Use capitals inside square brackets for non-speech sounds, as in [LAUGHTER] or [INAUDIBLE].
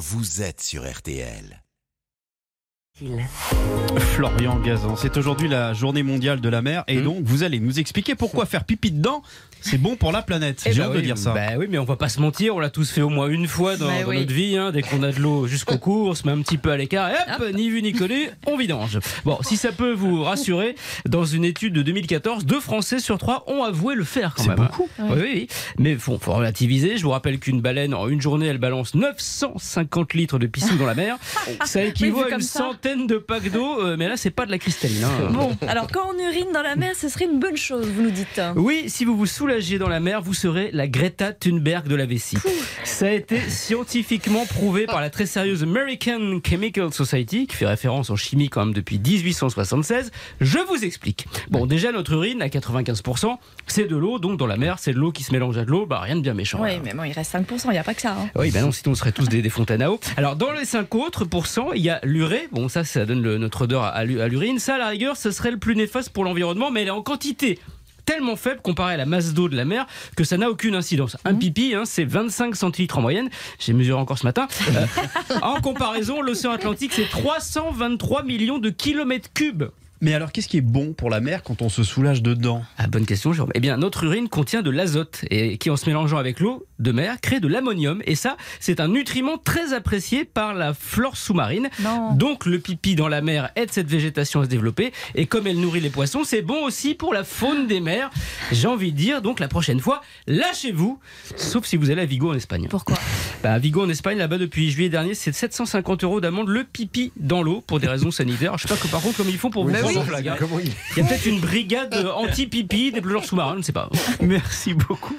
vous êtes sur RTL. Florian Gazan, c'est aujourd'hui la journée mondiale de la mer et Hmm. donc vous allez nous expliquer pourquoi faire pipi dedans, c'est bon pour la planète. Eh J'ai bah hâte de dire ça. Bah oui, mais on va pas se mentir, on l'a tous fait au moins une fois dans, dans oui. notre vie. hein. dès qu'on a de l'eau jusqu'au [LAUGHS] cou, on se met un petit peu à l'écart et hop, ni vu ni connu, on vidange. Bon, si ça peut vous [LAUGHS] rassurer, dans une étude de 2014, deux Français sur trois ont avoué le faire quand C'est même. beaucoup. Oui, oui, oui. Mais bon, faut relativiser. Je vous rappelle qu'une baleine, en une journée, elle balance 950 litres de pissou dans la mer. [LAUGHS] Ça équivaut à une comme de packs d'eau, euh, mais là, c'est pas de la cristalline. hein. Bon, alors quand on urine dans la mer, ce serait une bonne chose, vous nous dites. Oui, si vous vous soulagez dans la mer, vous serez la Greta Thunberg de la vessie. Ça a été scientifiquement prouvé par la très sérieuse American Chemical Society, qui fait référence en chimie quand même depuis 1876. Je vous explique. Bon, déjà, notre urine, à 95%, c'est de l'eau, donc dans la mer, c'est de l'eau qui se mélange à de l'eau, bah rien de bien méchant. Oui, Alors. mais bon, il reste 5%, il n'y a pas que ça. hein. Oui, ben non, sinon on serait tous des, des fontaines à eau. Alors, dans les 5 autres pourcents, il y a l'urée. Bon, ça, ça donne le- notre odeur à, à l'u- à l'urine. Ça, à la rigueur, ce serait le plus néfaste pour l'environnement, mais elle est en quantité tellement faible comparée à la masse d'eau de la mer que ça n'a aucune incidence. Un pipi, hein, c'est 25 centilitres en moyenne. J'ai mesuré encore ce matin. Euh, [LAUGHS] en comparaison, l'océan Atlantique, c'est 323 millions de kilomètres cubes. Mais alors qu'est-ce qui est bon pour la mer quand on se soulage dedans? Ah, bonne question, Jérôme. Eh bien, notre urine contient de l'azote et qui, en se mélangeant avec l'eau de mer, crée de l'ammonium. Et ça, c'est un nutriment très apprécié par la flore sous-marine. Non. Donc, le pipi dans la mer aide cette végétation à se développer. Et comme elle nourrit les poissons, c'est bon aussi pour la faune des mers. J'ai envie de dire, donc, la prochaine fois, lâchez-vous. Sauf si vous allez à Vigo en Espagne. Pourquoi? Bah, à Vigo en Espagne, là-bas, depuis juillet dernier, c'est 750 euros d'amende le pipi dans l'eau pour des raisons sanitaires. Je sais pas que par contre, comme ils font pour vous oui. hein. Il y a peut-être une brigade anti-pipi des plongeurs sous-marins, je ne sais pas. Merci beaucoup.